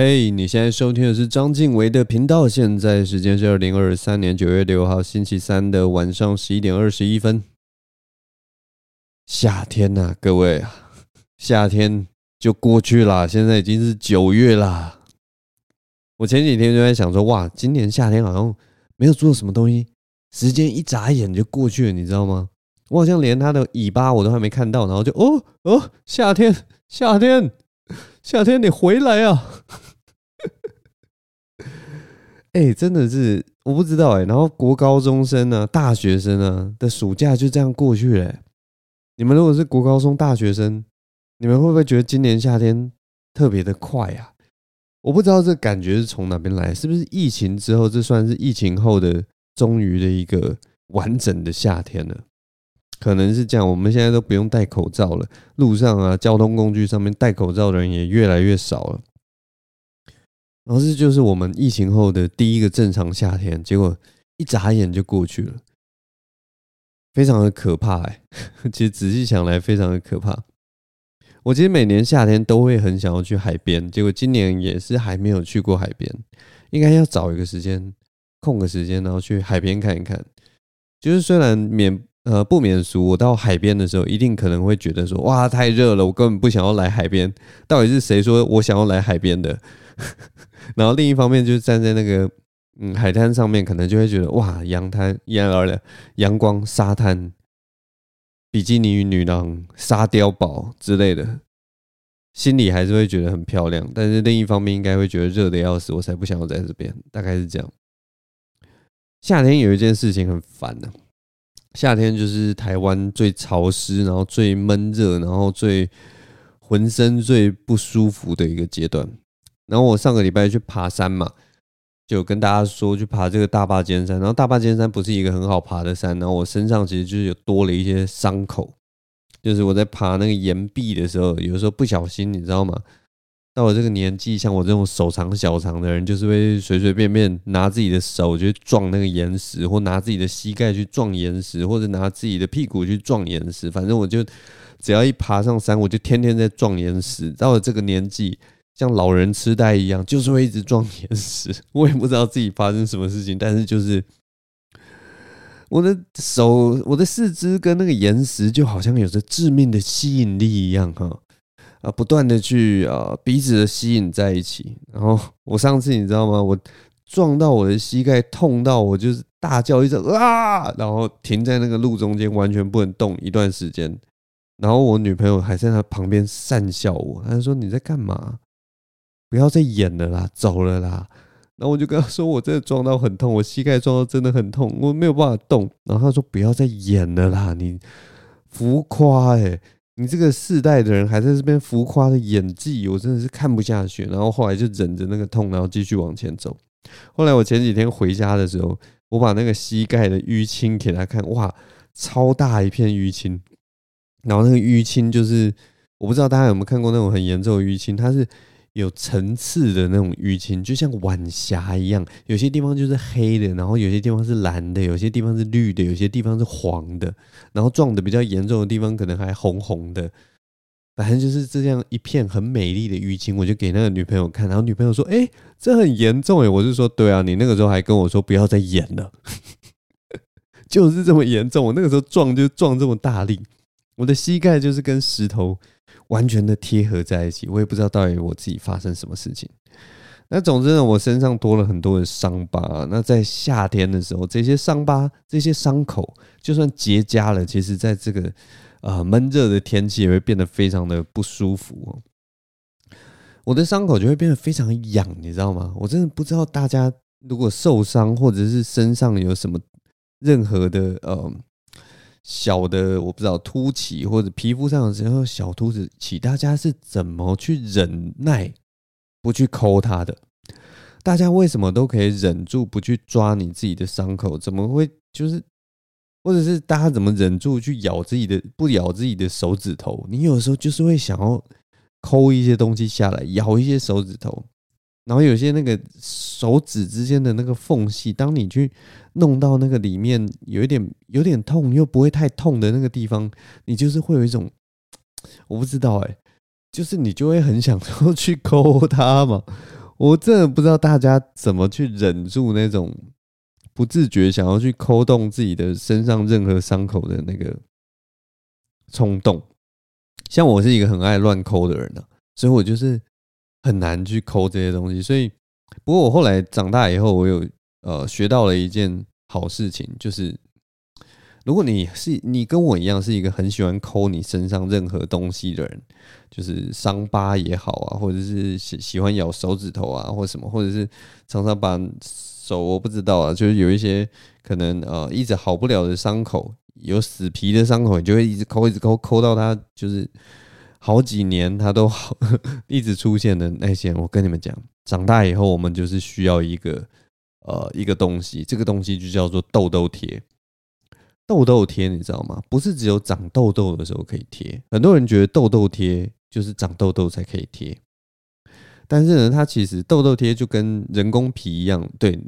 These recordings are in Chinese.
嘿你现在收听的是张晋唯的频道。现在时间是二零二三年九月六号星期三的晚上十一点二十一分。夏天呐、啊，各位啊，夏天就过去了，现在已经是九月啦。我前几天就在想说，哇，今年夏天好像没有做什么东西，时间一眨眼就过去了，你知道吗？我好像连它的尾巴我都还没看到，然后就哦哦，夏天，夏天。夏天，你回来啊！哎、真的是我不知道哎、然后国高中生啊、大学生啊的暑假就这样过去了、你们如果是国高中大学生，你们会不会觉得今年夏天特别的快啊？我不知道这感觉是从哪边来，是不是疫情之后，这算是疫情后的终于的一个完整的夏天了？可能是这样，我们现在都不用戴口罩了，路上啊，交通工具上面戴口罩的人也越来越少了。然后这就是我们疫情后的第一个正常夏天，结果一眨眼就过去了，非常的可怕哎。其实仔细想来，非常的可怕。我其实每年夏天都会很想要去海边，结果今年也是还没有去过海边，应该要找一个时间，空个时间，然后去海边看一看。就是虽然免。呃，不免俗，我到海边的时候，一定可能会觉得说，哇，太热了，我根本不想要来海边。到底是谁说我想要来海边的？然后另一方面，就是站在那个嗯海滩上面，可能就会觉得，哇，阳滩、阳阳光、沙滩、比基尼女郎、沙雕堡之类的，心里还是会觉得很漂亮。但是另一方面，应该会觉得热的要死，我才不想要在这边。大概是这样。夏天有一件事情很烦的。夏天就是台湾最潮湿，然后最闷热，然后最浑身最不舒服的一个阶段。然后我上个礼拜去爬山嘛，就跟大家说去爬这个大霸尖山。然后大霸尖山不是一个很好爬的山，然后我身上其实就是有多了一些伤口，就是我在爬那个岩壁的时候，有时候不小心，你知道吗？到了这个年纪，像我这种手长脚长的人，就是会随随便便拿自己的手去撞那个岩石，或拿自己的膝盖去撞岩石，或者拿自己的屁股去撞岩石。反正我就只要一爬上山，我就天天在撞岩石。到了这个年纪，像老人痴呆一样，就是会一直撞岩石。我也不知道自己发生什么事情，但是就是我的手、我的四肢跟那个岩石就好像有着致命的吸引力一样，哈。啊，不断的去啊，彼此的吸引在一起。然后我上次你知道吗？我撞到我的膝盖，痛到我就是大叫一声啊，然后停在那个路中间，完全不能动一段时间。然后我女朋友还在她旁边讪笑我，她说：“你在干嘛？不要再演了啦，走了啦。”然后我就跟她说：“我真的撞到很痛，我膝盖撞到真的很痛，我没有办法动。”然后她说：“不要再演了啦，你浮夸欸。”你这个世代的人还在这边浮夸的演技，我真的是看不下去。然后后来就忍着那个痛，然后继续往前走。后来我前几天回家的时候，我把那个膝盖的淤青给他看，哇，超大一片淤青。然后那个淤青就是，我不知道大家有没有看过那种很严重的淤青，它是。有层次的那种淤青，就像晚霞一样，有些地方就是黑的，然后有些地方是蓝的，有些地方是绿的，有些地方是黄的，然后撞的比较严重的地方可能还红红的，反正就是这样一片很美丽的淤青，我就给那个女朋友看，然后女朋友说：“哎，这很严重哎。”我就说：“对啊，你那个时候还跟我说不要再演了，就是这么严重。我那个时候撞就撞这么大力，我的膝盖就是跟石头。”完全的贴合在一起，我也不知道到底我自己发生什么事情。那总之呢，我身上多了很多的伤疤。那在夏天的时候，这些伤疤、这些伤口，就算结痂了，其实在这个呃闷热的天气也会变得非常的不舒服哦。我的伤口就会变得非常痒，你知道吗？我真的不知道大家如果受伤或者是身上有什么任何的呃。小的我不知道凸起或者皮肤上的时候小凸起，大家是怎么去忍耐不去抠它的？大家为什么都可以忍住不去抓你自己的伤口？怎么会就是，或者是大家怎么忍住去咬自己的不咬自己的手指头？你有时候就是会想要抠一些东西下来，咬一些手指头。然后有些那个手指之间的那个缝隙，当你去弄到那个里面有一点有点痛又不会太痛的那个地方，你就是会有一种 我不知道哎，就是你就会很想说去抠它嘛。我真的不知道大家怎么去忍住那种不自觉想要去抠动自己的身上任何伤口的那个冲动。像我是一个很爱乱抠的人呢、啊，所以我就是很难去抠这些东西。所以，不过我后来长大以后，我有呃学到了一件好事情，就是如果你是你跟我一样是一个很喜欢抠你身上任何东西的人，就是伤疤也好啊，或者是喜喜欢咬手指头啊，或什么，或者是常常把手我不知道啊，就是有一些可能呃一直好不了的伤口。有死皮的伤口，你就会一直抠，一直抠，抠到它就是好几年，它都好 一直出现的那些。我跟你们讲，长大以后我们就是需要一个呃一个东西，这个东西就叫做痘痘贴。痘痘贴你知道吗？不是只有长痘痘的时候可以贴，很多人觉得痘痘贴就是长痘痘才可以贴，但是呢，它其实痘痘贴就跟人工皮一样，对。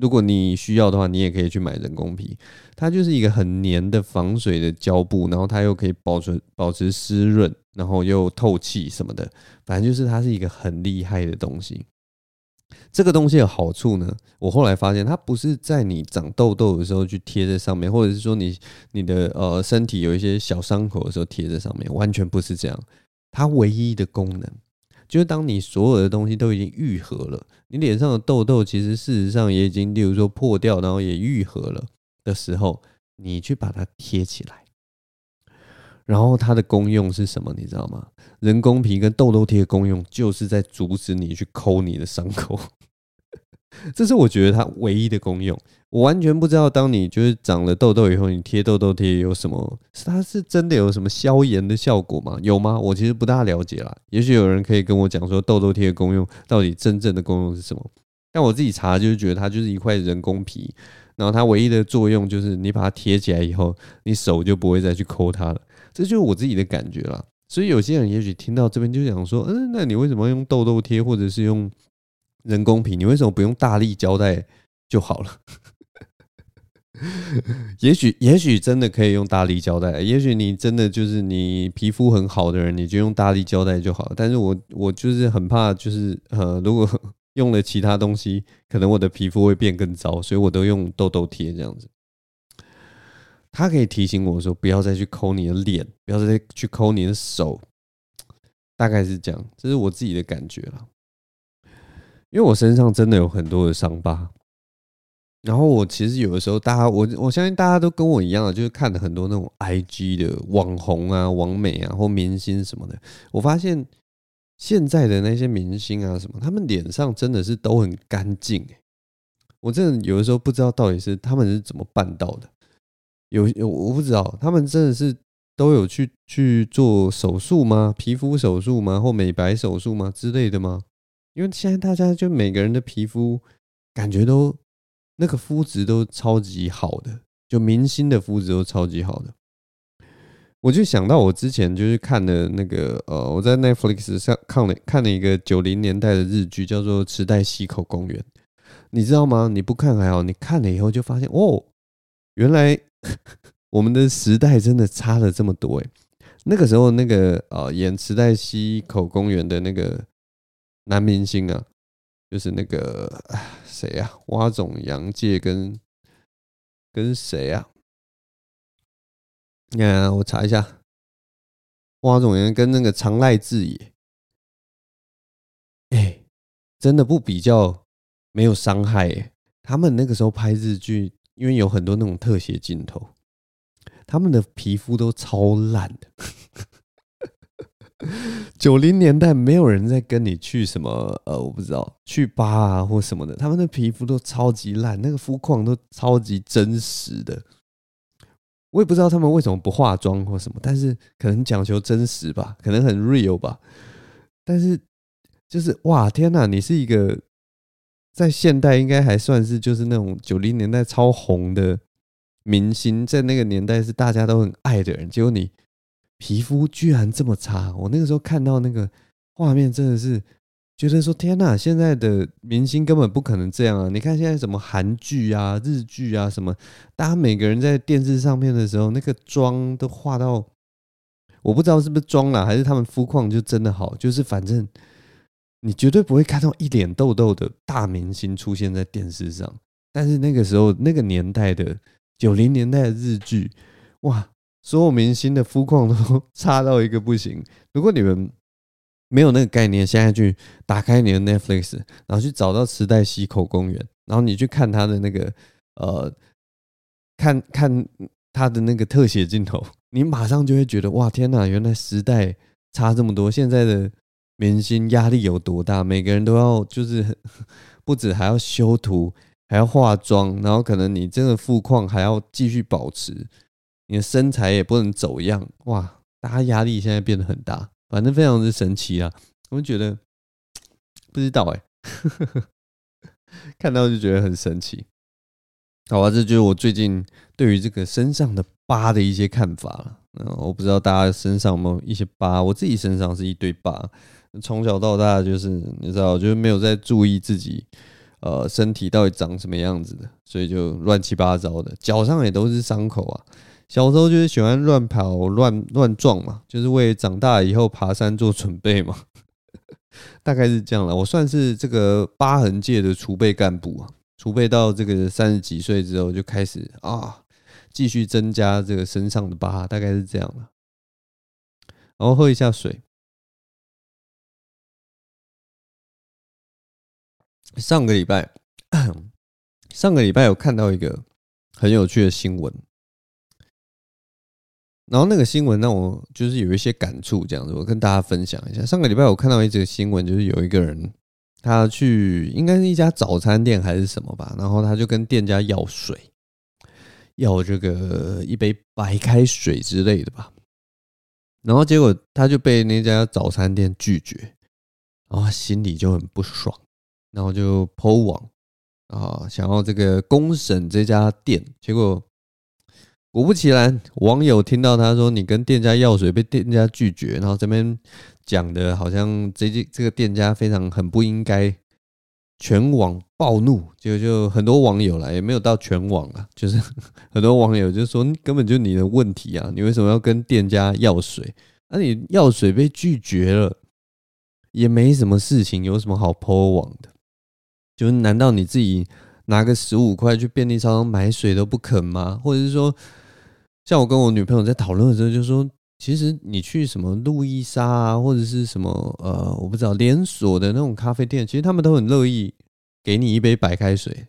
如果你需要的话，你也可以去买人工皮，它就是一个很黏的防水的胶布，然后它又可以保存保持湿润，然后又透气什么的，反正就是它是一个很厉害的东西。这个东西有好处呢，我后来发现它不是在你长痘痘的时候去贴在上面，或者是说你你的呃身体有一些小伤口的时候贴在上面，完全不是这样。它唯一的功能。就是当你所有的东西都已经愈合了，你脸上的痘痘其实事实上也已经，例如说破掉，然后也愈合了的时候，你去把它贴起来，然后它的功用是什么？你知道吗？人工皮跟痘痘贴的功用就是在阻止你去抠你的伤口。这是我觉得它唯一的功用。我完全不知道，当你就是长了痘痘以后，你贴痘痘贴有什么？是它是真的有什么消炎的效果吗？有吗？我其实不大了解啦。也许有人可以跟我讲说，痘痘贴的功用到底真正的功用是什么？但我自己查就是觉得它就是一块人工皮，然后它唯一的作用就是你把它贴起来以后，你手就不会再去抠它了。这就是我自己的感觉啦。所以有些人也许听到这边就想说，嗯，那你为什么要用痘痘贴或者是用？人工皮，你为什么不用大力胶带就好了？也许，也许真的可以用大力胶带。也许你真的就是你皮肤很好的人，你就用大力胶带就好。但是我，我就是很怕，就是呃，如果 用了其他东西，可能我的皮肤会变更糟，所以我都用痘痘贴这样子。他可以提醒我说，不要再去抠你的脸，不要再去抠你的手，大概是这样。这是我自己的感觉了。因为我身上真的有很多的伤疤，然后我其实有的时候，大家我我相信大家都跟我一样，就是看了很多那种 IG 的网红啊、网美啊或明星什么的。我发现现在的那些明星啊什么，他们脸上真的是都很干净。我真的有的时候不知道到底是他们是怎么办到的。有有我不知道，他们真的是都有去去做手术吗？皮肤手术吗？或美白手术吗？之类的吗？因为现在大家就每个人的皮肤感觉都那个肤质都超级好的，就明星的肤质都超级好的。我就想到我之前就是看的那个呃，我在 Netflix 上看了看了一个九零年代的日剧，叫做《池袋西口公园》，你知道吗？你不看还好，你看了以后就发现哦，原来 我们的时代真的差了这么多诶。那个时候那个呃演池袋西口公园的那个。男明星啊，就是那个谁呀？蛙总洋介跟跟谁啊？你看，我查一下，蛙总洋跟那个长濑智也，哎，真的不比较没有伤害哎。他们那个时候拍日剧，因为有很多那种特写镜头，他们的皮肤都超烂的。九零年代没有人在跟你去什么呃，我不知道去疤啊或什么的，他们的皮肤都超级烂，那个肤况都超级真实的。我也不知道他们为什么不化妆或什么，但是可能讲求真实吧，可能很 real 吧。但是就是哇，天哪！你是一个在现代应该还算是就是那种九零年代超红的明星，在那个年代是大家都很爱的人，结果你。皮肤居然这么差！我那个时候看到那个画面，真的是觉得说：“天哪！现在的明星根本不可能这样啊！你看现在什么韩剧啊、日剧啊什么，大家每个人在电视上面的时候，那个妆都化到，我不知道是不是妆啦，还是他们肤况就真的好，就是反正你绝对不会看到一脸痘痘的大明星出现在电视上。但是那个时候，那个年代的九零年代的日剧，哇，所有明星的肤况都差到一个不行。如果你们没有那个概念，现在去打开你的 Netflix，然后去找到池袋西口公园，然后你去看他的那个呃，看看他的那个特写镜头，你马上就会觉得哇，天哪，原来时代差这么多。现在的明星压力有多大？每个人都要就是 不止还要修图。还要化妆，然后可能你真的富况还要继续保持，你的身材也不能走样，哇！大家压力现在变得很大，反正非常之神奇啊！我觉得 不知道哎、欸，看到就觉得很神奇。好吧，这就是我最近对于这个身上的疤的一些看法了。嗯，我不知道大家身上有没有一些疤，我自己身上是一堆疤，从小到大就是你知道，就是没有在注意自己。呃，身体到底长什么样子的，所以就乱七八糟的，脚上也都是伤口啊。小时候就是喜欢乱跑、乱乱撞嘛，就是为长大以后爬山做准备嘛。大概是这样了。我算是这个疤痕界的储备干部啊，储备到这个三十几岁之后就开始啊，继续增加这个身上的疤，大概是这样了。然后喝一下水。上个礼拜，上个礼拜有看到一个很有趣的新闻，然后那个新闻让我就是有一些感触，这样子，我跟大家分享一下。上个礼拜我看到一则新闻，就是有一个人他去应该是一家早餐店还是什么吧，然后他就跟店家要水，要这个一杯白开水之类的吧，然后结果他就被那家早餐店拒绝，然后心里就很不爽。然后就 po 网啊，想要这个公审这家店，结果果不其然，网友听到他说你跟店家要水被店家拒绝，然后这边讲的好像这这这个店家非常很不应该，全网暴怒，就就很多网友来，也没有到全网啊，就是 很多网友就说根本就你的问题啊，你为什么要跟店家要水？那你要水被拒绝了，也没什么事情，有什么好 po 网的？就是难道你自己拿个十五块去便利超商买水都不肯吗？或者是说，像我跟我女朋友在讨论的时候，就说其实你去什么路易莎啊，或者是什么呃，我不知道连锁的那种咖啡店，其实他们都很乐意给你一杯白开水。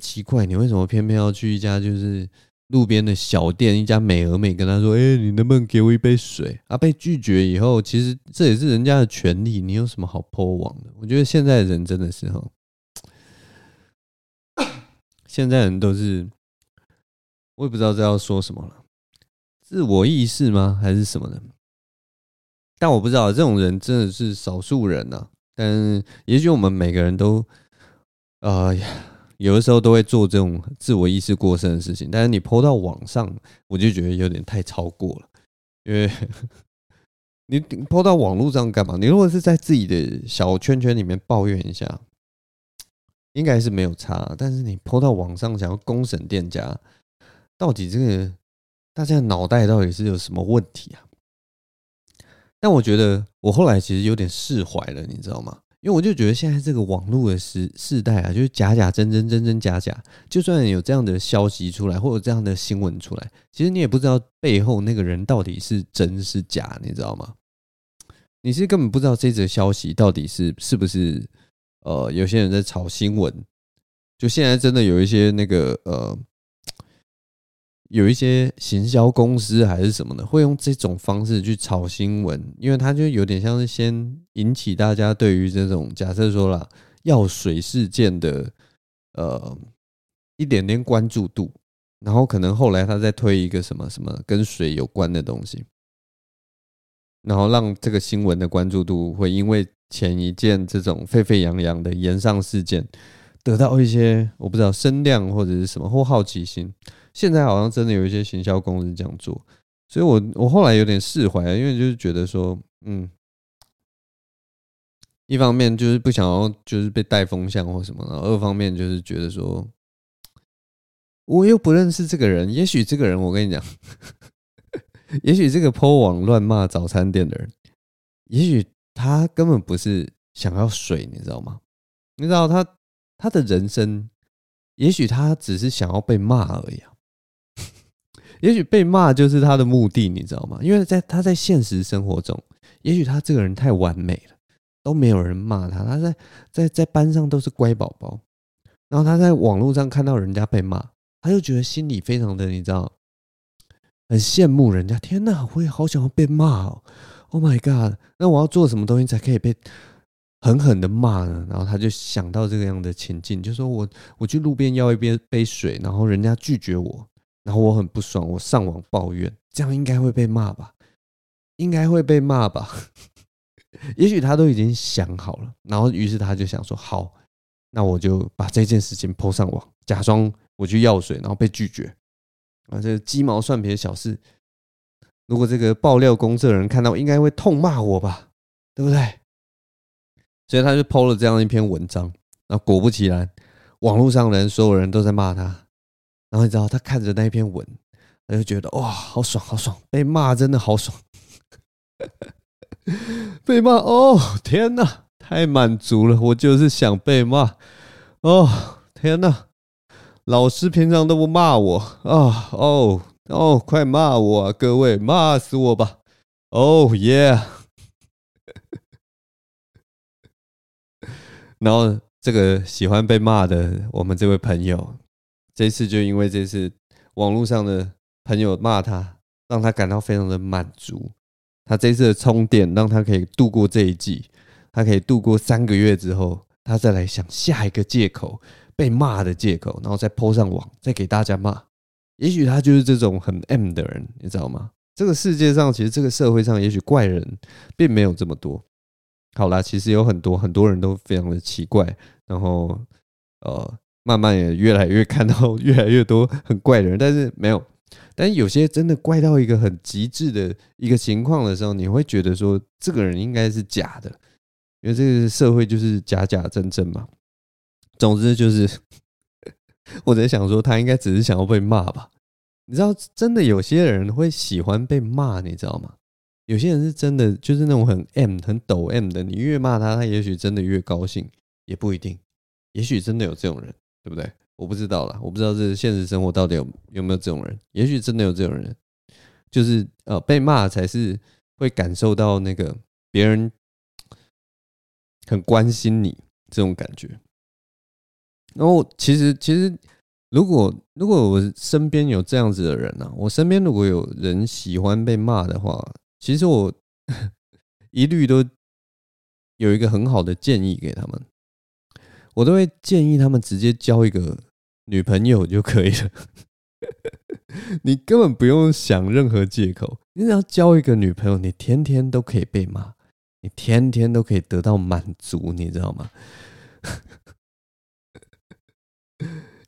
奇怪，你为什么偏偏要去一家就是路边的小店，一家美而美，跟他说，哎，你能不能给我一杯水？啊，被拒绝以后，其实这也是人家的权利，你有什么好 po 网的？我觉得现在的人真的是哈。现在人都是，我也不知道这要说什么了，自我意识吗？还是什么的？但我不知道这种人真的是少数人呐。但也许我们每个人都，呃，有的时候都会做这种自我意识过剩的事情。但是你 po 到网上，我就觉得有点太超过了，因为 你 po 到网络上干嘛？你如果是在自己的小圈圈里面抱怨一下。应该是没有差，但是你泼到网上想要公审店家，到底这个大家脑袋到底是有什么问题啊？但我觉得我后来其实有点释怀了，你知道吗？因为我就觉得现在这个网络的时世代啊，就是假假真真，真真假假。就算有这样的消息出来，或者这样的新闻出来，其实你也不知道背后那个人到底是真是假，你知道吗？你是根本不知道这则消息到底是是不是。呃，有些人在炒新闻，就现在真的有一些那个呃，有一些行销公司还是什么的，会用这种方式去炒新闻，因为他就有点像是先引起大家对于这种假设说啦，药水事件的呃一点点关注度，然后可能后来他再推一个什么什么跟水有关的东西，然后让这个新闻的关注度会因为。前一件这种沸沸扬扬的炎上事件，得到一些我不知道声量或者是什么或好奇心。现在好像真的有一些行销公司这样做，所以我我后来有点释怀，因为就是觉得说，嗯，一方面就是不想要就是被带风向或什么，然后二方面就是觉得说，我又不认识这个人，也许这个人我跟你讲，也许这个 po 网乱骂早餐店的人，也许。他根本不是想要水，你知道吗？你知道他他的人生，也许他只是想要被骂而已。也许被骂就是他的目的，你知道吗？因为在他在现实生活中，也许他这个人太完美了，都没有人骂他，他在在在班上都是乖宝宝。然后他在网络上看到人家被骂，他就觉得心里非常的，你知道，很羡慕人家。天哪，我也好想要被骂哦！Oh my god，那我要做什么东西才可以被狠狠的骂呢？然后他就想到这个样的情境，就说我我去路边要一杯杯水，然后人家拒绝我。然后我很不爽，我上网抱怨，这样应该会被骂吧？应该会被骂吧？也许他都已经想好了，然后于是他就想说：好，那我就把这件事情泼上网，假装我去要水，然后被拒绝啊，这鸡毛蒜皮的小事，如果这个爆料公社的人看到，应该会痛骂我吧？对不对？所以他就 po 了这样一篇文章，然后果不其然，网络上的人所有人都在骂他。然后你知道，他看着那一篇文，他就觉得哇，好爽，好爽！被骂真的好爽，被骂哦，天哪，太满足了！我就是想被骂哦，天哪！老师平常都不骂我啊，哦哦，快骂我啊，各位，骂死我吧！哦耶！然后这个喜欢被骂的我们这位朋友。这次就因为这次网络上的朋友骂他，让他感到非常的满足。他这次的充电让他可以度过这一季，他可以度过三个月之后，他再来想下一个借口被骂的借口，然后再 po 上网，再给大家骂。也许他就是这种很 M 的人，你知道吗？这个世界上其实这个社会上，也许怪人并没有这么多。好啦，其实有很多很多人都非常的奇怪，然后呃。慢慢也越来越看到 越来越多很怪的人，但是没有，但是有些真的怪到一个很极致的一个情况的时候，你会觉得说这个人应该是假的，因为这个社会就是假假真真嘛。总之就是 我在想说，他应该只是想要被骂吧？你知道，真的有些人会喜欢被骂，你知道吗？有些人是真的就是那种很 M 很抖 M 的，你越骂他，他也许真的越高兴，也不一定，也许真的有这种人。对不对？我不知道啦，我不知道这现实生活到底有有没有这种人。也许真的有这种人，就是呃被骂才是会感受到那个别人很关心你这种感觉。然后其实其实如果如果我身边有这样子的人呢、啊，我身边如果有人喜欢被骂的话，其实我 一律都有一个很好的建议给他们。我都会建议他们直接交一个女朋友就可以了，你根本不用想任何借口，你只要交一个女朋友，你天天都可以被骂，你天天都可以得到满足，你知道吗？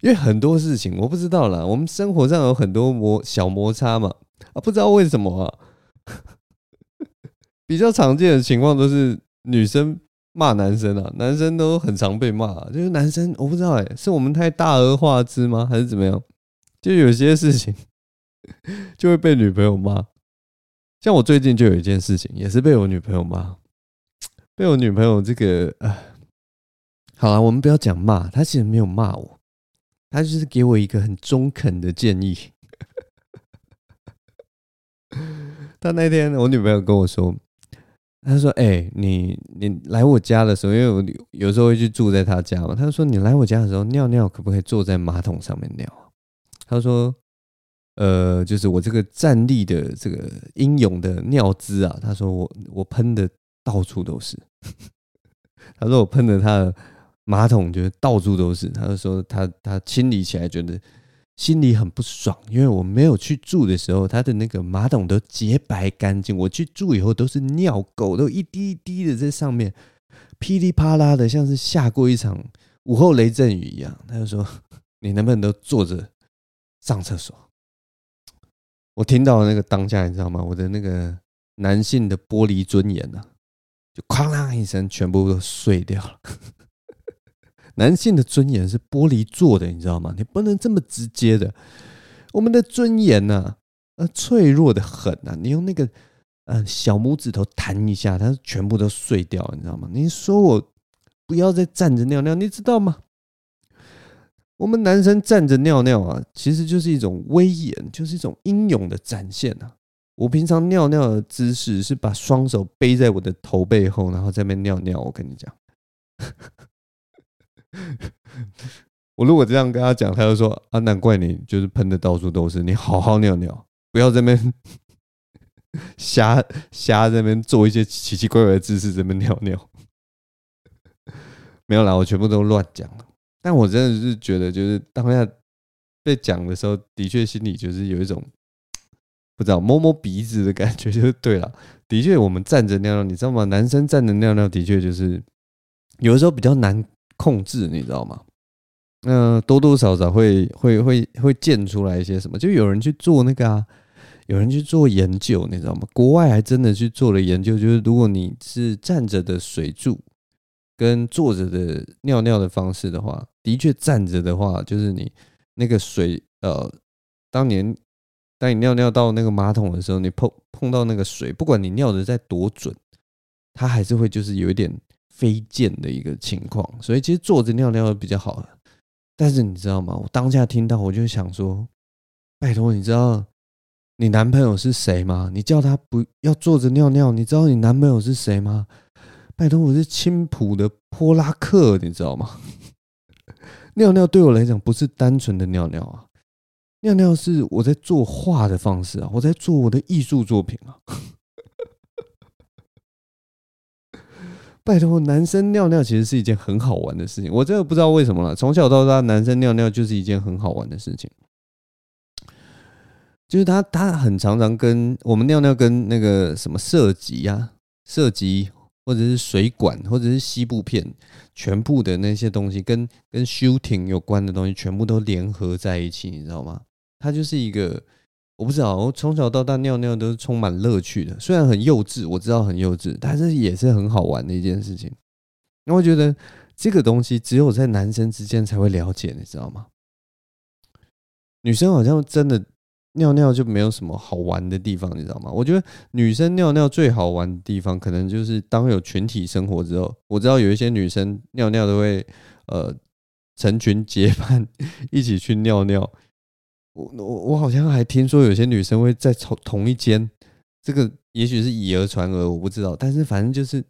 因为很多事情我不知道啦，我们生活上有很多摩小摩擦嘛，啊，不知道为什么啊，比较常见的情况都是女生。骂男生啊，男生都很常被骂，就是男生我不知道哎，是我们太大而化之吗？还是怎么样？就有些事情 就会被女朋友骂，像我最近就有一件事情，也是被我女朋友骂，被我女朋友这个啊，好了，我们不要讲骂，她其实没有骂我，他就是给我一个很中肯的建议。他那天我女朋友跟我说。他说：“哎、你你来我家的时候，因为我有时候会去住在他家嘛。他说你来我家的时候尿尿，可不可以坐在马桶上面尿？他说，呃，就是我这个站立的这个英勇的尿姿啊。他说我我喷的到处都是。他说我喷的他的马桶就是到处都是。他就说他他清理起来觉得。”心里很不爽，因为我没有去住的时候，他的那个马桶都洁白干净。我去住以后，都是尿垢，都一滴一滴的在上面，噼里啪啦的，像是下过一场午后雷阵雨一样。他就说：“你能不能都坐着上厕所？”我听到那个当下，你知道吗？我的那个男性的玻璃尊严呢、啊，就哐啷一声，全部都碎掉了。男性的尊严是玻璃做的，你知道吗？你不能这么直接的。我们的尊严呢、呃，脆弱的很啊。你用那个呃小拇指头弹一下，它全部都碎掉，你知道吗？你说我不要再站着尿尿，你知道吗？我们男生站着尿尿啊，其实就是一种威严，就是一种英勇的展现啊。我平常尿尿的姿势是把双手背在我的头背后，然后在那边尿尿。我跟你讲。我如果这样跟他讲，他就说啊，难怪你就是喷的到处都是。你好好尿尿，不要在那边 瞎瞎在那边做一些奇奇怪怪的姿势，在那边尿尿。没有啦，我全部都乱讲。但我真的是觉得，就是当下被讲的时候，的确心里就是有一种 不知道摸摸鼻子的感觉，就是对了。的确，我们站着尿尿，你知道吗？男生站着尿尿的确就是。有的时候比较难控制，你知道吗？那多多少少会会会会溅出来一些什么？就有人去做那个啊，有人去做研究，你知道吗？国外还真的去做了研究，就是如果你是站着的水柱跟坐着的尿尿的方式的话，的确站着的话，就是你那个水呃，当年当你尿尿到那个马桶的时候，你碰碰到那个水，不管你尿的再多准，它还是会就是有一点。飞溅的一个情况，所以其实坐着尿尿比较好。但是你知道吗？我当下听到，我就想说：拜托，你知道你男朋友是谁吗？你叫他不要坐着尿尿。你知道你男朋友是谁吗？拜托，我是青浦的波拉克，你知道吗？尿尿对我来讲不是单纯的尿尿啊，尿尿是我在作画的方式啊，我在做我的艺术作品啊。拜托，男生尿尿其实是一件很好玩的事情。我真的不知道为什么了。从小到大，男生尿尿就是一件很好玩的事情。就是他，他很常常跟我们尿尿，跟那个什么射击呀、射击，或者是水管，或者是西部片，全部的那些东西，跟跟 shooting 有关的东西，全部都联合在一起，你知道吗？它就是一个。我不知道，我从小到大尿尿都是充满乐趣的，虽然很幼稚，我知道很幼稚，但是也是很好玩的一件事情。那我觉得这个东西只有在男生之间才会了解，你知道吗？女生好像真的尿尿就没有什么好玩的地方，你知道吗？我觉得女生尿尿最好玩的地方，可能就是当有群体生活之后，我知道有一些女生尿尿都会呃成群结伴 一起去尿尿。我我我好像还听说有些女生会在同同一间，这个也许是以讹传讹，我不知道。但是反正就是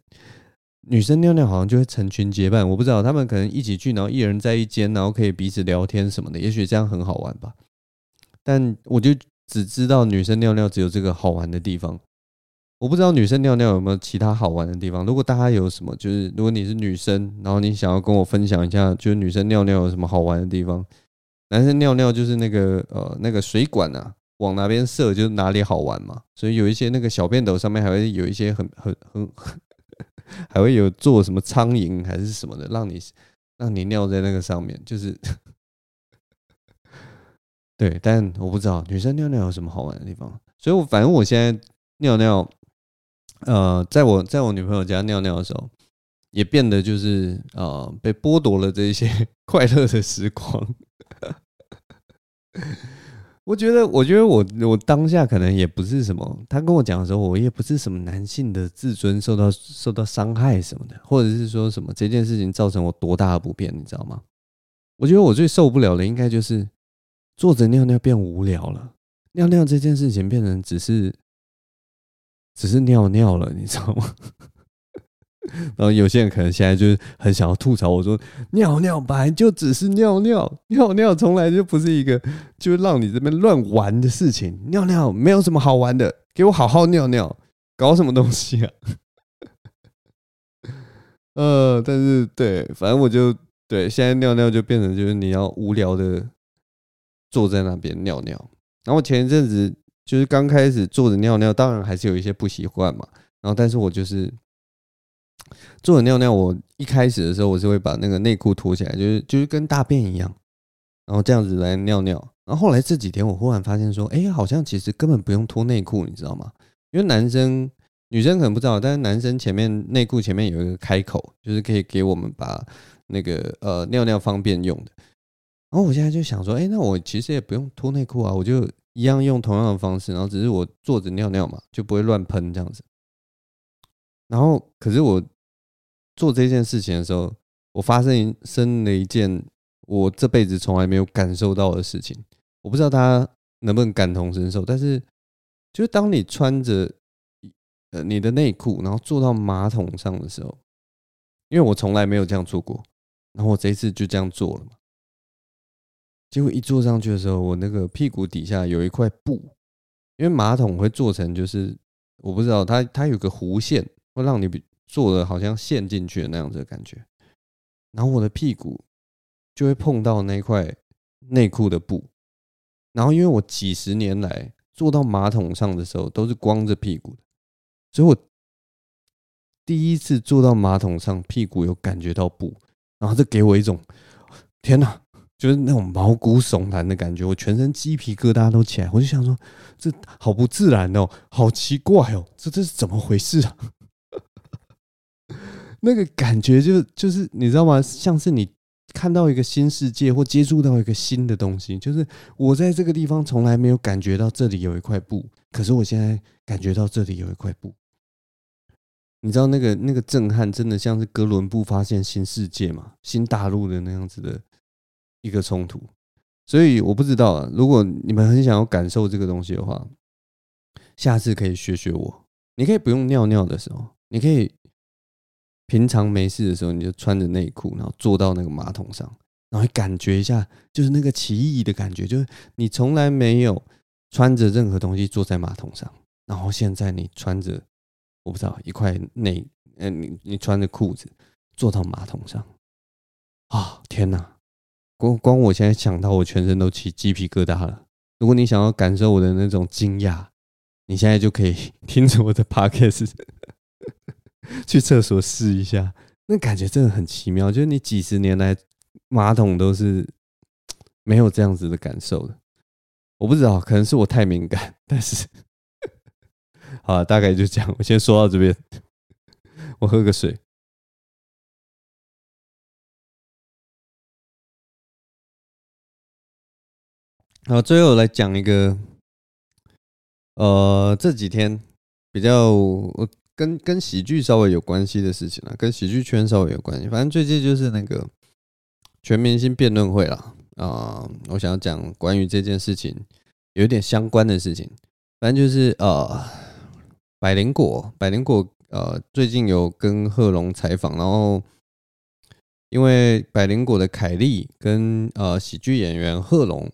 女生尿尿好像就会成群结伴，我不知道他们可能一起去，然后一人在一间，然后可以彼此聊天什么的，也许这样很好玩吧。但我就只知道女生尿尿只有这个好玩的地方，我不知道女生尿尿有没有其他好玩的地方。如果大家有什么，就是如果你是女生，然后你想要跟我分享一下，就是女生尿尿有什么好玩的地方。男生尿尿就是那个呃那个水管啊，往哪边射就是哪里好玩嘛。所以有一些那个小便斗上面还会有一些很很很，还会有做什么苍蝇还是什么的，让你让你尿在那个上面，就是对。但我不知道女生尿尿有什么好玩的地方，所以我反正我现在尿尿，呃，在我在我女朋友家尿尿的时候，也变得就是呃被剥夺了这一些 快乐的时光。我觉得，我觉得我我当下可能也不是什么，他跟我讲的时候，我也不是什么男性的自尊受到受到伤害什么的，或者是说什么这件事情造成我多大的不便，你知道吗？我觉得我最受不了的应该就是坐着尿尿变无聊了，尿尿这件事情变成只是只是尿尿了，你知道吗？然后有些人可能现在就是很想要吐槽我说，尿尿本来就只是尿尿，尿尿从来就不是一个就让你这边乱玩的事情，尿尿没有什么好玩的，给我好好尿尿，搞什么东西啊？呃，但是对，反正我就对，现在尿尿就变成就是你要无聊的坐在那边尿尿。然后前一阵子就是刚开始坐着尿尿，当然还是有一些不习惯嘛。然后但是我就是。坐着尿尿，我一开始的时候我是会把那个内裤脱起来，就是就是跟大便一样，然后这样子来尿尿。然后后来这几天我忽然发现说，哎，好像其实根本不用脱内裤，你知道吗？因为男生女生可能不知道，但是男生前面内裤前面有一个开口，就是可以给我们把那个呃尿尿方便用的。然后我现在就想说，哎，那我其实也不用脱内裤啊，我就一样用同样的方式，然后只是我坐着尿尿嘛，就不会乱喷这样子。然后，可是我做这件事情的时候，我发生生了一件我这辈子从来没有感受到的事情。我不知道大家能不能感同身受，但是就是当你穿着呃你的内裤，然后坐到马桶上的时候，因为我从来没有这样做过，然后我这一次就这样做了嘛。结果一坐上去的时候，我那个屁股底下有一块布，因为马桶会做成就是我不知道它它有个弧线，会让你坐的好像陷进去的那样子的感觉，然后我的屁股就会碰到那块内裤的布，然后因为我几十年来坐到马桶上的时候都是光着屁股的，所以我第一次坐到马桶上，屁股有感觉到布，然后这给我一种天哪！就是那种毛骨悚然的感觉，我全身鸡皮疙瘩都起来，我就想说，这好不自然哦，好奇怪哦，这这是怎么回事啊？那个感觉就就是你知道吗？像是你看到一个新世界或接触到一个新的东西，就是我在这个地方从来没有感觉到这里有一块布，可是我现在感觉到这里有一块布。你知道那个那个震撼，真的像是哥伦布发现新世界嘛，新大陆的那样子的。一个冲突，所以我不知道啊。如果你们很想要感受这个东西的话，下次可以学学我。你可以不用尿尿的时候，你可以平常没事的时候，你就穿着内裤，然后坐到那个马桶上，然后感觉一下，就是那个奇异的感觉，就是你从来没有穿着任何东西坐在马桶上，然后现在你穿着我不知道一块内，嗯，你你穿着裤子坐到马桶上，啊，天哪！光光我现在想到，我全身都起鸡皮疙瘩了。如果你想要感受我的那种惊讶，你现在就可以 听着我的 podcast 去厕所试一下，那感觉真的很奇妙。就是你几十年来马桶都是没有这样子的感受的。我不知道，可能是我太敏感，但是 好，大概就这样。我先说到这边，我喝个水。好，最后来讲一个，呃，这几天比较跟跟喜剧稍微有关系的事情了，跟喜剧圈稍微有关系。反正最近就是那个全明星辩论会了啊，我想要讲关于这件事情有点相关的事情。反正就是呃，百灵果，百灵果呃，最近有跟贺龙采访，然后因为百灵果的凯莉跟呃喜剧演员贺龙。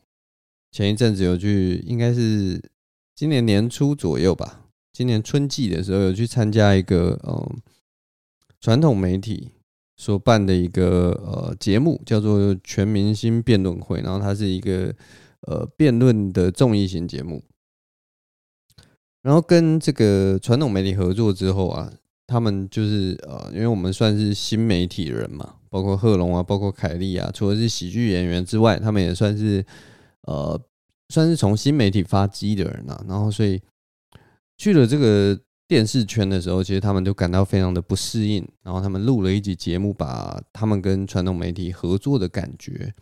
前一阵子有去，应该是今年年初左右吧。今年春季的时候有去参加一个呃传统媒体所办的一个呃节目，叫做《全明星辩论会》。然后它是一个呃辩论的综艺型节目。然后跟这个传统媒体合作之后啊，他们就是呃，因为我们算是新媒体人嘛，包括贺龙啊，包括凯莉啊，除了是喜剧演员之外，他们也算是。呃，算是从新媒体发迹的人啊，然后所以去了这个电视圈的时候，其实他们都感到非常的不适应，然后他们录了一集节目，把他们跟传统媒体合作的感觉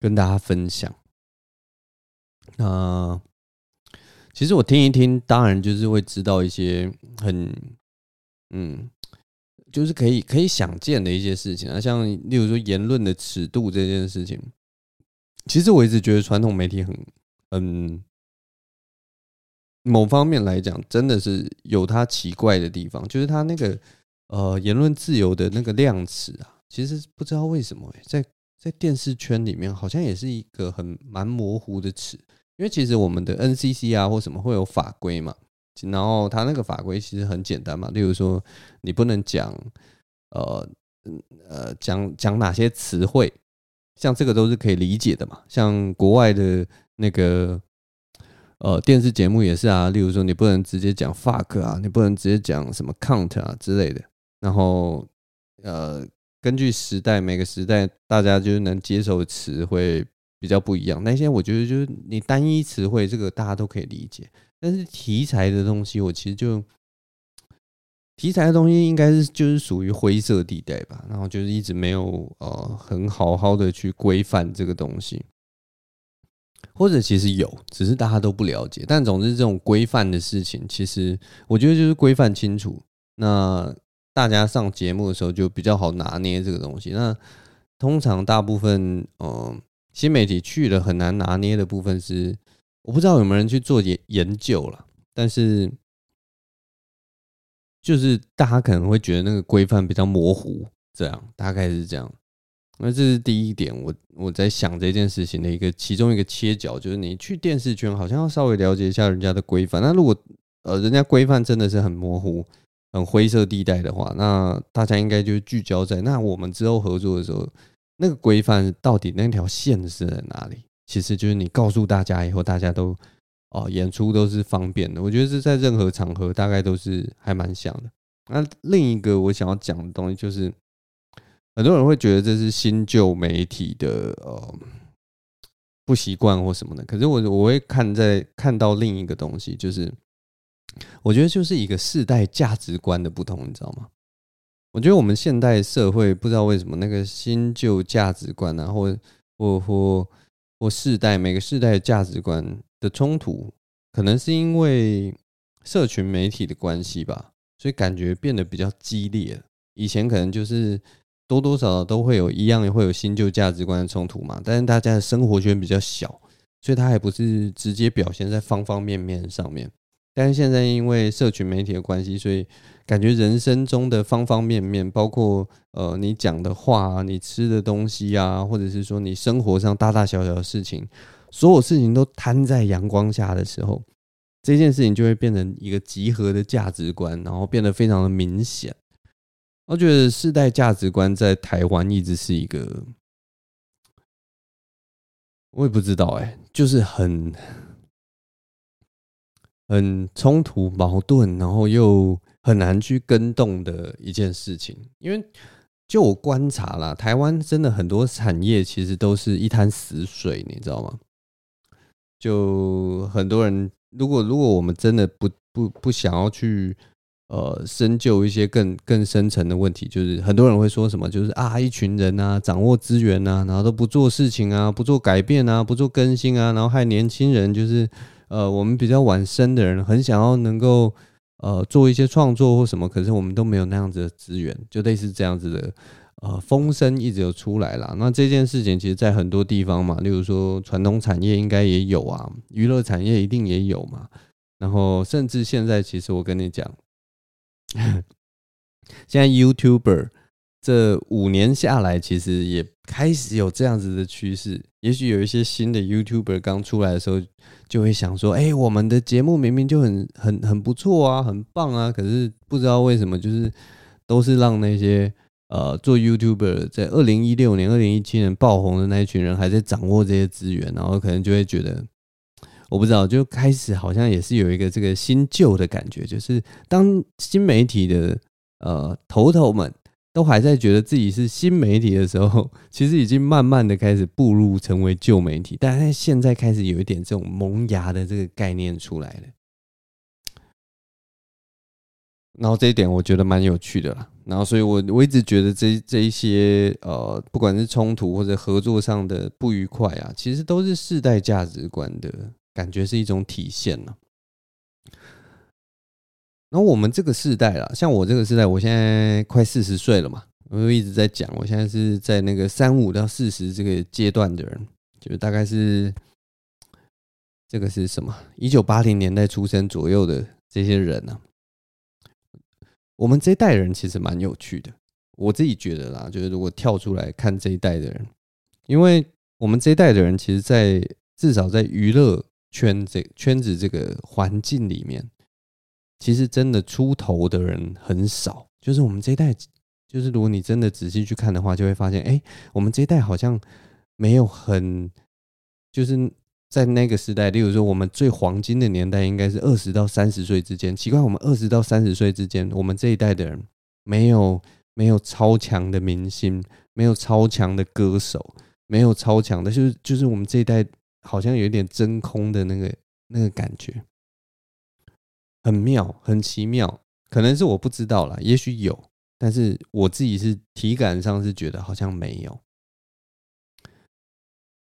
跟大家分享。那、其实我听一听，当然就是会知道一些很嗯，就是可以可以想见的一些事情啊，像例如说言论的尺度这件事情。其实我一直觉得传统媒体很，嗯，某方面来讲，真的是有它奇怪的地方，就是它那个呃言论自由的那个量词啊，其实不知道为什么在在电视圈里面好像也是一个很蛮模糊的词，因为其实我们的 NCC 啊或什么会有法规嘛，然后它那个法规其实很简单嘛，例如说你不能讲呃呃讲讲哪些词汇。像这个都是可以理解的嘛，像国外的那个呃电视节目也是啊，例如说你不能直接讲 fuck 啊，你不能直接讲什么 count 啊之类的。然后呃，根据时代，每个时代大家就是能接受的词汇比较不一样。那些我觉得就是你单一词汇这个大家都可以理解，但是题材的东西我其实就。题材的东西应该是就是属于灰色地带吧，然后就是一直没有呃很好好的去规范这个东西，或者其实有，只是大家都不了解。但总之，这种规范的事情，其实我觉得就是规范清楚，那大家上节目的时候就比较好拿捏这个东西。那通常大部分，嗯，新媒体去了很难拿捏的部分是，我不知道有没有人去做研研究了，但是就是大家可能会觉得那个规范比较模糊，这样大概是这样。那这是第一点，我我在想这件事情的一个其中一个切角，就是你去电视圈，好像要稍微了解一下人家的规范。那如果呃人家规范真的是很模糊、很灰色地带的话，那大家应该就聚焦在那我们之后合作的时候，那个规范到底那条线是在哪里？其实就是你告诉大家以后，大家都哦演出都是方便的。我觉得是在任何场合大概都是还蛮像的。那另一个我想要讲的东西就是。很多人会觉得这是新旧媒体的呃不习惯或什么的，可是我我会看在看到另一个东西，就是我觉得就是一个世代价值观的不同，你知道吗？我觉得我们现代社会不知道为什么那个新旧价值观啊，或或或或世代每个世代价值观的冲突，可能是因为社群媒体的关系吧，所以感觉变得比较激烈。以前可能就是。多多少少都会有一样，会有新旧价值观的冲突嘛。但是大家的生活圈比较小，所以它还不是直接表现在方方面面上面。但是现在因为社群媒体的关系，所以感觉人生中的方方面面，包括呃你讲的话啊，你吃的东西啊，或者是说你生活上大大小小的事情，所有事情都摊在阳光下的时候，这件事情就会变成一个集合的价值观，然后变得非常的明显。我觉得世代价值观在台湾一直是一个，我也不知道哎，就是很很冲突、矛盾，然后又很难去跟动的一件事情。因为就我观察啦，台湾真的很多产业其实都是一滩死水，你知道吗？就很多人，如果如果我们真的不不不想要去。呃，深究一些更更深层的问题，就是很多人会说什么，就是啊，一群人啊，掌握资源啊，然后都不做事情啊，不做改变啊，不做更新啊，然后害年轻人，就是呃，我们比较晚生的人，很想要能够呃做一些创作或什么，可是我们都没有那样子的资源，就类似这样子的呃风声一直有出来啦。那这件事情，其实在很多地方嘛，例如说传统产业应该也有啊，娱乐产业一定也有嘛，然后甚至现在，其实我跟你讲。现在 YouTuber 这五年下来，其实也开始有这样子的趋势。也许有一些新的 YouTuber 刚出来的时候，就会想说：“哎，我们的节目明明就很很很不错啊，很棒啊，可是不知道为什么，就是都是让那些呃做 YouTuber 在二零一六年、二零一七年爆红的那一群人还在掌握这些资源，然后可能就会觉得。”我不知道，就开始好像也是有一个这个新旧的感觉，就是当新媒体的呃头头们都还在觉得自己是新媒体的时候，其实已经慢慢的开始步入成为旧媒体，但是现在开始有一点这种萌芽的这个概念出来了。然后这一点我觉得蛮有趣的啦。然后所以我我一直觉得这这一些呃，不管是冲突或者合作上的不愉快啊，其实都是世代价值观的。感觉是一种体现呢。然后我们这个世代啦，像我这个世代，我现在快四十岁了嘛，我就一直在讲，我现在是在那个三五到四十这个阶段的人，就是大概是这个是什么？一九八零年代出生左右的这些人呢。我们这一代人其实蛮有趣的，我自己觉得啦，就是如果跳出来看这一代的人，因为我们这一代的人，其实，在至少在娱乐。圈这圈子这个环境里面，其实真的出头的人很少。就是我们这一代，就是如果你真的仔细去看的话，就会发现，哎，我们这一代好像没有很，就是在那个时代，例如说我们最黄金的年代，应该是二十到三十岁之间。奇怪，我们二十到三十岁之间，我们这一代的人没有没有超强的明星，没有超强的歌手，没有超强的，就是就是我们这一代。好像有一点真空的那个那个感觉，很妙，很奇妙。可能是我不知道啦，也许有，但是我自己是体感上是觉得好像没有。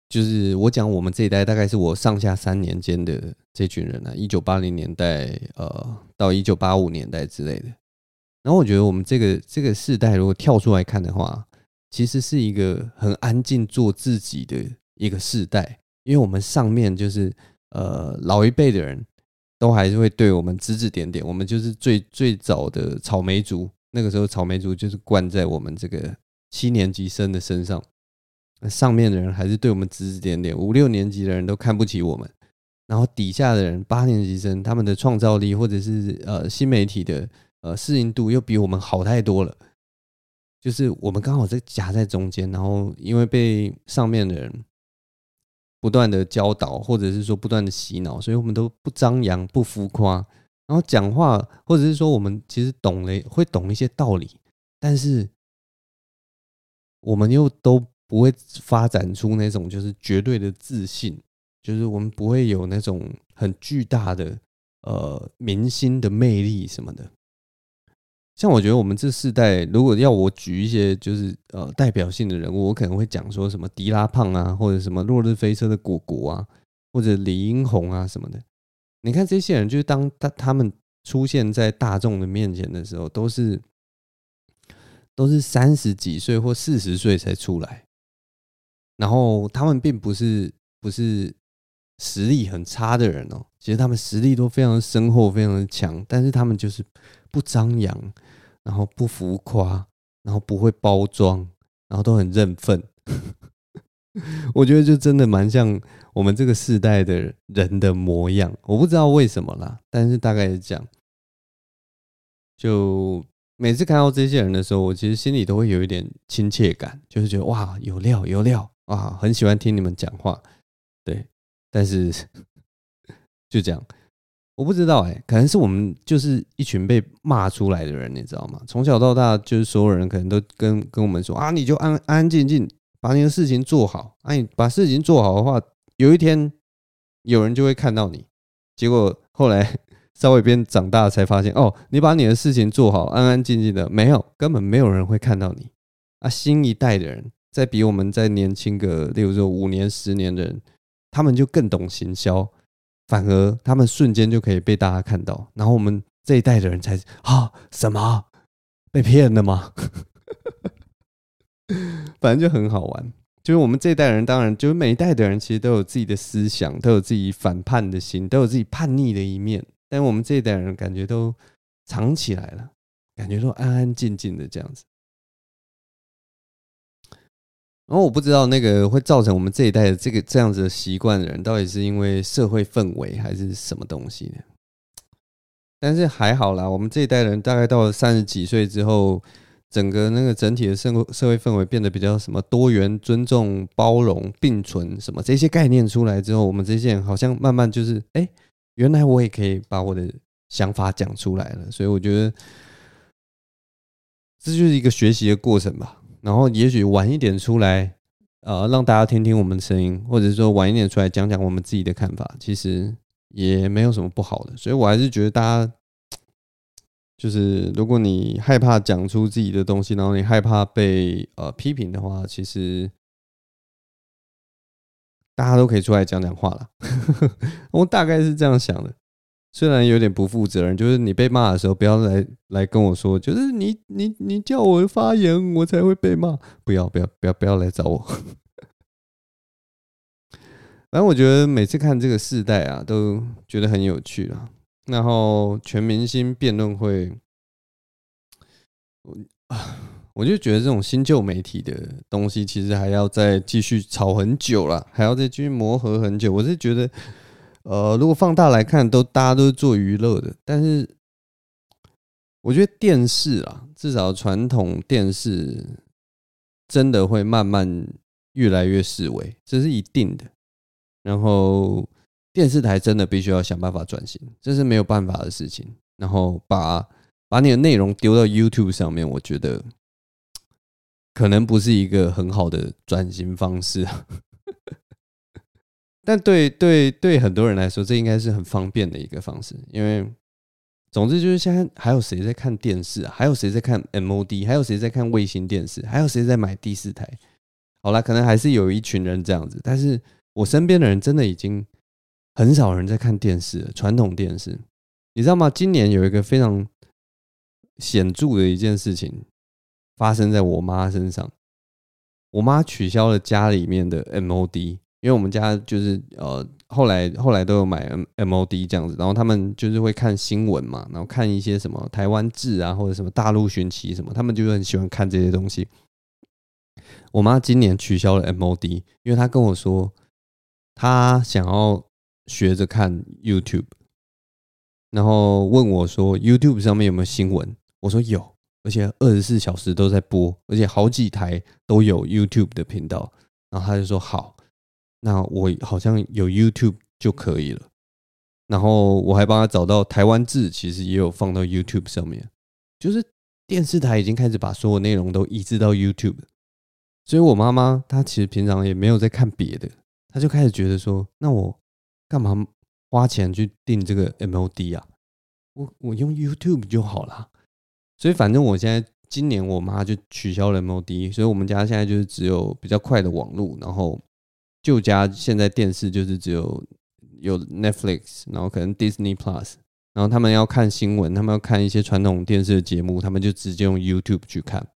就是我讲我们这一代，大概是我上下三年间的这群人啊，一九八零年代呃到一九八五年代之类的。然后我觉得我们这个这个世代，如果跳出来看的话，其实是一个很安静做自己的一个世代，因为我们上面就是呃老一辈的人都还是会对我们指指点点，我们就是最最早的草莓族，那个时候草莓族就是灌在我们这个七年级生的身上。那上面的人还是对我们指指点点，五六年级的人都看不起我们，然后底下的人八年级生，他们的创造力或者是呃新媒体的呃适应度又比我们好太多了，就是我们刚好在夹在中间，然后因为被上面的人不断的教导，或者是说不断的洗脑，所以我们都不张扬不浮夸，然后讲话或者是说我们其实懂了会懂一些道理，但是我们又都。不会发展出那种就是绝对的自信，就是我们不会有那种很巨大的呃明星的魅力什么的。像我觉得我们这世代，如果要我举一些就是呃代表性的人物，我可能会讲说什么迪拉胖啊，或者什么落日飞车的果果啊，或者李英宏啊什么的。你看这些人，就是当他他们出现在大众的面前的时候，都是都是三十几岁或四十岁才出来。然后他们并不是不是实力很差的人哦，其实他们实力都非常深厚，非常的强，但是他们就是不张扬，然后不浮夸，然后不会包装，然后都很认份。我觉得就真的蛮像我们这个世代的人的模样。我不知道为什么啦，但是大概是这样。就每次看到这些人的时候，我其实心里都会有一点亲切感，就是觉得哇，有料，有料。啊，很喜欢听你们讲话，对，但是 就这样，我不知道哎、可能是我们就是一群被骂出来的人，你知道吗？从小到大，就是所有人可能都跟跟我们说啊，你就安安静静把你的事情做好，啊，你把事情做好的话，有一天有人就会看到你。结果后来 稍微变长大才发现，哦，你把你的事情做好，安安静静的，没有，根本没有人会看到你。啊，新一代的人。再比我们再年轻个，例如说五年、十年的人，他们就更懂行销，反而他们瞬间就可以被大家看到。然后我们这一代的人才啊，什么被骗了吗？反正就很好玩。就是我们这一代人，当然就是每一代的人，其实都有自己的思想，都有自己反叛的心，都有自己叛逆的一面。但我们这一代人感觉都藏起来了，感觉都安安静静的这样子。然后我不知道那个会造成我们这一代的这个这样子的习惯的人，到底是因为社会氛围还是什么东西呢？但是还好啦，我们这一代人大概到了三十几岁之后，整个那个整体的社会社会氛围变得比较什么多元、尊重、包容、并存什么这些概念出来之后，我们这些人好像慢慢就是哎，原来我也可以把我的想法讲出来了。所以我觉得这就是一个学习的过程吧。然后也许晚一点出来，呃，让大家听听我们的声音，或者说晚一点出来讲讲我们自己的看法，其实也没有什么不好的。所以我还是觉得大家，就是如果你害怕讲出自己的东西，然后你害怕被呃批评的话，其实大家都可以出来讲讲话了。我大概是这样想的。虽然有点不负责任，就是你被骂的时候，不要来来跟我说，就是你你你叫我发言，我才会被骂。不要不要不要不要来找我。反正我觉得每次看这个世代啊，都觉得很有趣啊。然后全明星辩论会，我，我就觉得这种新旧媒体的东西，其实还要再继续吵很久了，还要再继续磨合很久。我是觉得。呃，如果放大来看，都大家都是做娱乐的，但是我觉得电视啊，至少传统电视真的会慢慢越来越式微，这是一定的。然后电视台真的必须要想办法转型，这是没有办法的事情。然后把把你的内容丢到 YouTube 上面，我觉得可能不是一个很好的转型方式。但对对对，很多人来说，这应该是很方便的一个方式，因为总之就是现在还有谁在看电视？还有谁在看 MOD？还有谁在看卫星电视？还有谁在买第四台？好啦，可能还是有一群人这样子，但是我身边的人真的已经很少人在看电视，传统电视，你知道吗？今年有一个非常显著的一件事情发生在我妈身上，我妈取消了家里面的 MOD。因为我们家就是呃，后来后来都有买 MOD 这样子，然后他们就是会看新闻嘛，然后看一些什么台湾志啊，或者什么大陆寻奇什么，他们就很喜欢看这些东西。我妈今年取消了 MOD，因为她跟我说，她想要学着看 YouTube，然后问我说 YouTube 上面有没有新闻？我说有，而且二十四小时都在播，而且好几台都有 YouTube 的频道，然后她就说好。那我好像有 YouTube 就可以了，然后我还帮他找到台湾字，其实也有放到 YouTube 上面，就是电视台已经开始把所有内容都移植到 YouTube，所以我妈妈她其实平常也没有在看别的，她就开始觉得说，那我干嘛花钱去订这个 MOD 啊？我我用 YouTube 就好了，所以反正我现在今年我妈就取消了 MOD，所以我们家现在就是只有比较快的网络，然后。旧家现在电视就是只有有 Netflix，然后可能 Disney Plus，然后他们要看新闻，他们要看一些传统电视的节目，他们就直接用 YouTube 去看。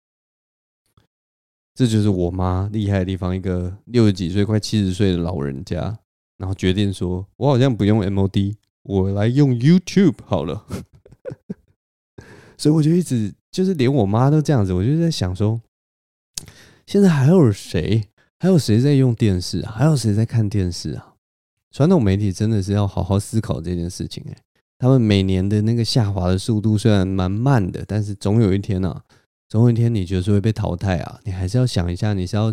这就是我妈厉害的地方，一个六十几岁、快七十岁的老人家，然后决定说：“我好像不用 MOD，我来用 YouTube 好了。”所以我就一直就是连我妈都这样子，我就在想说，现在还有谁？还有谁在用电视啊？还有谁在看电视啊？传统媒体真的是要好好思考这件事情哎。他们每年的那个下滑的速度虽然蛮慢的，但是总有一天啊，总有一天你就是会被淘汰啊。你还是要想一下，你是要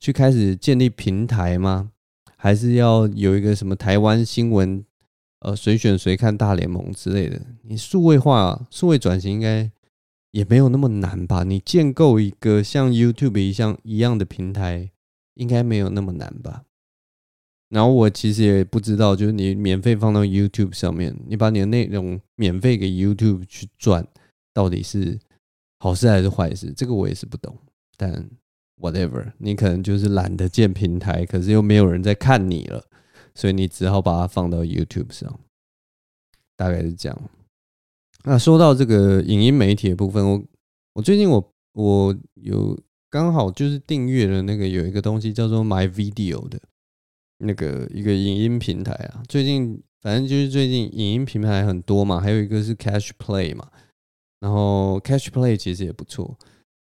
去开始建立平台吗？还是要有一个什么台湾新闻呃谁选谁看大联盟之类的？你数位化、数位转型应该也没有那么难吧？你建构一个像 YouTube 一样一样的平台。应该没有那么难吧？然后我其实也不知道，就是你免费放到 YouTube 上面，你把你的内容免费给 YouTube 去赚，到底是好事还是坏事？这个我也是不懂。但 whatever，你可能就是懒得建平台，可是又没有人在看你了，所以你只好把它放到 YouTube 上，大概是这样。那说到这个影音媒体的部分，我我最近我我有。刚好就是订阅了那个有一个东西叫做 My Video 的那个一个影音平台啊。最近反正就是最近影音平台很多嘛，还有一个是 Catch Play 嘛。然后 Catch Play 其实也不错，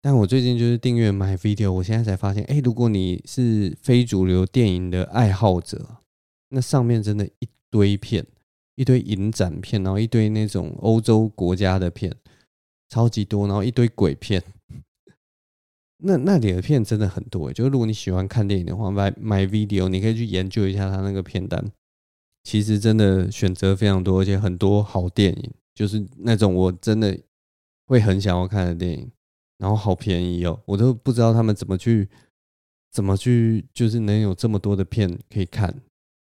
但我最近就是订阅 My Video，我现在才发现，哎，如果你是非主流电影的爱好者，那上面真的一堆片，一堆影展片，然后一堆那种欧洲国家的片，超级多，然后一堆鬼片。那那里的片真的很多，就是如果你喜欢看电影的话，My My Video，你可以去研究一下它那个片单，其实真的选择非常多，而且很多好电影，就是那种我真的会很想要看的电影，然后好便宜哦，我都不知道他们怎么去怎么去，就是能有这么多的片可以看，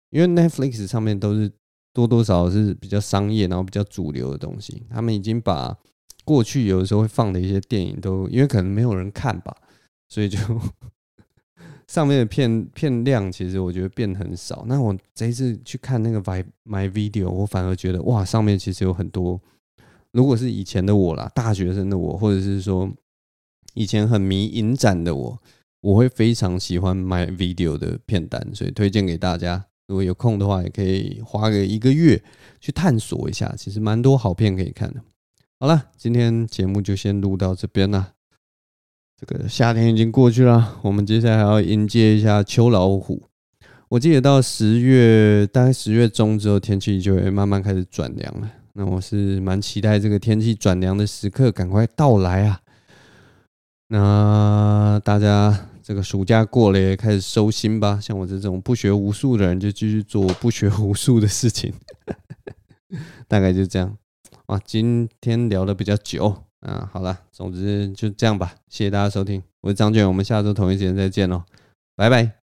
因为 Netflix 上面都是多多少少是比较商业，然后比较主流的东西，他们已经把过去有的时候会放的一些电影都，因为可能没有人看吧。所以就 上面的片片量，其实我觉得变很少。那我这一次去看那个 My My Video，我反而觉得哇，上面其实有很多。如果是以前的我啦，大学生的我，或者是说以前很迷影展的我，我会非常喜欢 My Video 的片单，所以推荐给大家。如果有空的话，也可以花个一个月去探索一下，其实蛮多好片可以看的。好了，今天节目就先录到这边了。这个夏天已经过去了，我们接下来还要迎接一下秋老虎。我记得到十月，大概十月中之后，天气就会慢慢开始转凉了。那我是蛮期待这个天气转凉的时刻赶快到来啊！那大家这个暑假过了，也开始收心吧。像我这种不学无术的人，就继续做不学无术的事情。大概就这样啊。今天聊得比较久。啊，好了，总之就这样吧。谢谢大家收听，我是张卷，我们下周同一时间再见喽，拜拜。